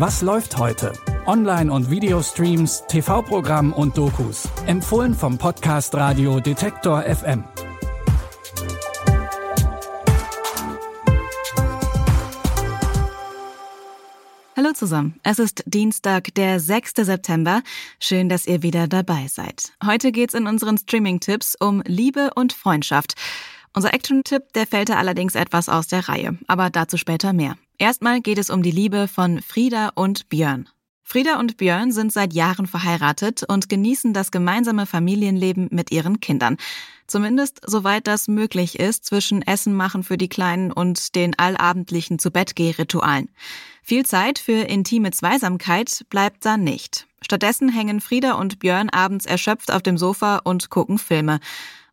Was läuft heute? Online- und Videostreams, TV-Programm und Dokus. Empfohlen vom Podcast Radio Detektor FM. Hallo zusammen. Es ist Dienstag, der 6. September. Schön, dass ihr wieder dabei seid. Heute geht's in unseren Streaming-Tipps um Liebe und Freundschaft. Unser Action-Tipp, der fällt allerdings etwas aus der Reihe, aber dazu später mehr. Erstmal geht es um die Liebe von Frieda und Björn. Frieda und Björn sind seit Jahren verheiratet und genießen das gemeinsame Familienleben mit ihren Kindern. Zumindest soweit das möglich ist zwischen Essen machen für die Kleinen und den allabendlichen Zu-Bett-Geh-Ritualen. Viel Zeit für intime Zweisamkeit bleibt da nicht. Stattdessen hängen Frieda und Björn abends erschöpft auf dem Sofa und gucken Filme.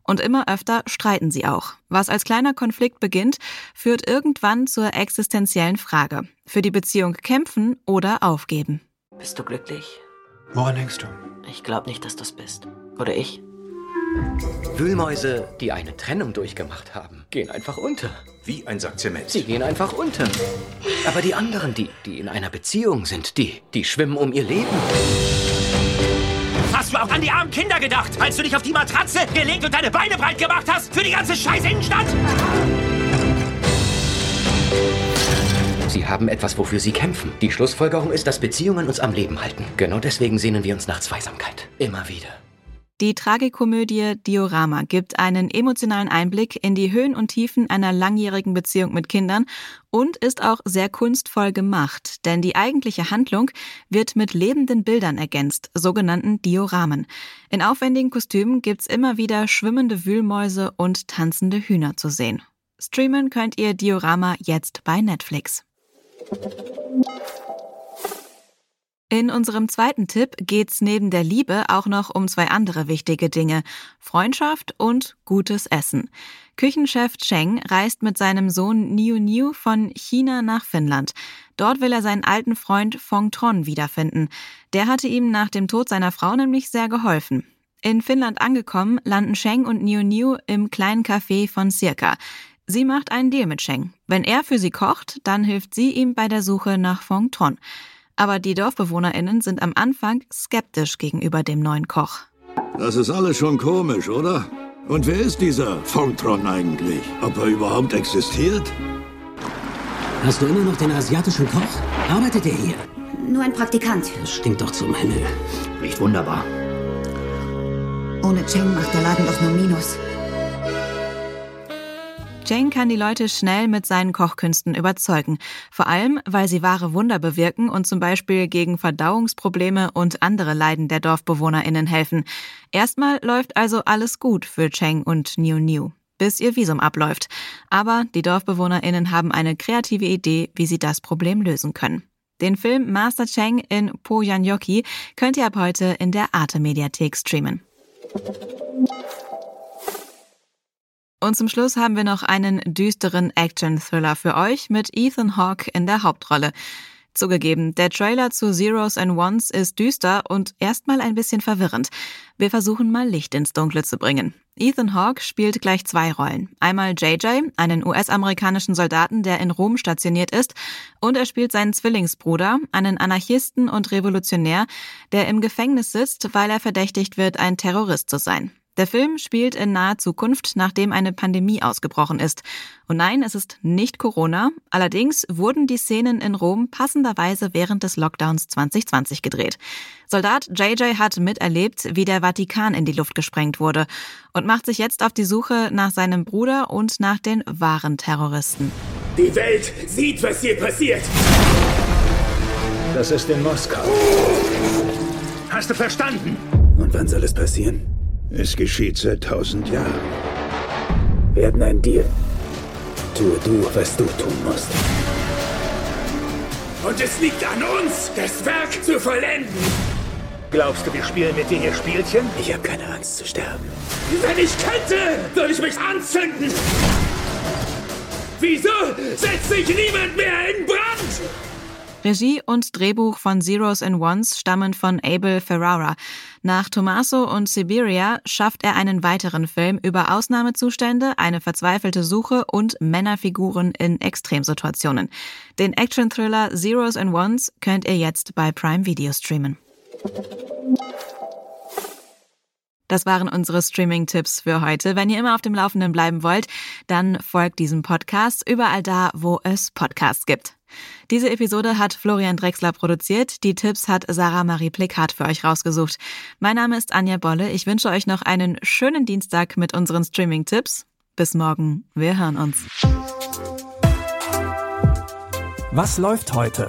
Und immer öfter streiten sie auch. Was als kleiner Konflikt beginnt, führt irgendwann zur existenziellen Frage. Für die Beziehung kämpfen oder aufgeben. Bist du glücklich? Woran denkst du? Ich glaube nicht, dass du's bist. Oder ich? Wühlmäuse, die eine Trennung durchgemacht haben, gehen einfach unter. Wie ein Sack Zement. Sie gehen einfach unter. Aber die anderen, die, die in einer Beziehung sind, die, die schwimmen um ihr Leben. Hast du auch an die armen Kinder gedacht, als du dich auf die Matratze gelegt und deine Beine breit gemacht hast für die ganze scheiß Innenstadt? Sie haben etwas, wofür sie kämpfen. Die Schlussfolgerung ist, dass Beziehungen uns am Leben halten. Genau deswegen sehnen wir uns nach Zweisamkeit. Immer wieder. Die Tragikomödie Diorama gibt einen emotionalen Einblick in die Höhen und Tiefen einer langjährigen Beziehung mit Kindern und ist auch sehr kunstvoll gemacht, denn die eigentliche Handlung wird mit lebenden Bildern ergänzt, sogenannten Dioramen. In aufwendigen Kostümen gibt's immer wieder schwimmende Wühlmäuse und tanzende Hühner zu sehen. Streamen könnt ihr Diorama jetzt bei Netflix. In unserem zweiten Tipp geht's neben der Liebe auch noch um zwei andere wichtige Dinge. Freundschaft und gutes Essen. Küchenchef Cheng reist mit seinem Sohn Niu Niu von China nach Finnland. Dort will er seinen alten Freund Fong Tron wiederfinden. Der hatte ihm nach dem Tod seiner Frau nämlich sehr geholfen. In Finnland angekommen, landen Cheng und Niu Niu im kleinen Café von Circa. Sie macht einen Deal mit Cheng. Wenn er für sie kocht, dann hilft sie ihm bei der Suche nach Fong Tron. Aber die DorfbewohnerInnen sind am Anfang skeptisch gegenüber dem neuen Koch. Das ist alles schon komisch, oder? Und wer ist dieser Fongtron eigentlich? Ob er überhaupt existiert? Hast du immer noch den asiatischen Koch? Arbeitet er hier? Nur ein Praktikant. Das stinkt doch zum Himmel. Riecht wunderbar. Ohne Cheng macht der Laden doch nur Minus. Jane kann die Leute schnell mit seinen Kochkünsten überzeugen. Vor allem, weil sie wahre Wunder bewirken und zum Beispiel gegen Verdauungsprobleme und andere Leiden der DorfbewohnerInnen helfen. Erstmal läuft also alles gut für Cheng und Niu Niu, bis ihr Visum abläuft. Aber die DorfbewohnerInnen haben eine kreative Idee, wie sie das Problem lösen können. Den Film Master Cheng in Poyanyoki könnt ihr ab heute in der Arte Mediathek streamen. Und zum Schluss haben wir noch einen düsteren Action-Thriller für euch mit Ethan Hawke in der Hauptrolle. Zugegeben, der Trailer zu Zeros and Ones ist düster und erstmal ein bisschen verwirrend. Wir versuchen mal Licht ins Dunkle zu bringen. Ethan Hawke spielt gleich zwei Rollen. Einmal JJ, einen US-amerikanischen Soldaten, der in Rom stationiert ist, und er spielt seinen Zwillingsbruder, einen Anarchisten und Revolutionär, der im Gefängnis sitzt, weil er verdächtigt wird, ein Terrorist zu sein. Der Film spielt in naher Zukunft, nachdem eine Pandemie ausgebrochen ist. Und nein, es ist nicht Corona. Allerdings wurden die Szenen in Rom passenderweise während des Lockdowns 2020 gedreht. Soldat JJ hat miterlebt, wie der Vatikan in die Luft gesprengt wurde und macht sich jetzt auf die Suche nach seinem Bruder und nach den wahren Terroristen. Die Welt sieht, was hier passiert. Das ist in Moskau. Hast du verstanden? Und wann soll es passieren? Es geschieht seit tausend Jahren. Wir hatten einen Deal. Tue du, was du tun musst. Und es liegt an uns, das Werk zu vollenden. Glaubst du, wir spielen mit dir hier Spielchen? Ich habe keine Angst zu sterben. Wenn ich könnte, würde ich mich anzünden. Wieso setzt sich niemand mehr in Brand? Regie und Drehbuch von Zeros and Ones stammen von Abel Ferrara. Nach Tommaso und Siberia schafft er einen weiteren Film über Ausnahmezustände, eine verzweifelte Suche und Männerfiguren in Extremsituationen. Den Action-Thriller Zeros and Ones könnt ihr jetzt bei Prime Video streamen. Das waren unsere Streaming-Tipps für heute. Wenn ihr immer auf dem Laufenden bleiben wollt, dann folgt diesem Podcast überall da, wo es Podcasts gibt. Diese Episode hat Florian Drexler produziert. Die Tipps hat Sarah Marie Plikat für euch rausgesucht. Mein Name ist Anja Bolle. Ich wünsche euch noch einen schönen Dienstag mit unseren Streaming-Tipps. Bis morgen. Wir hören uns. Was läuft heute?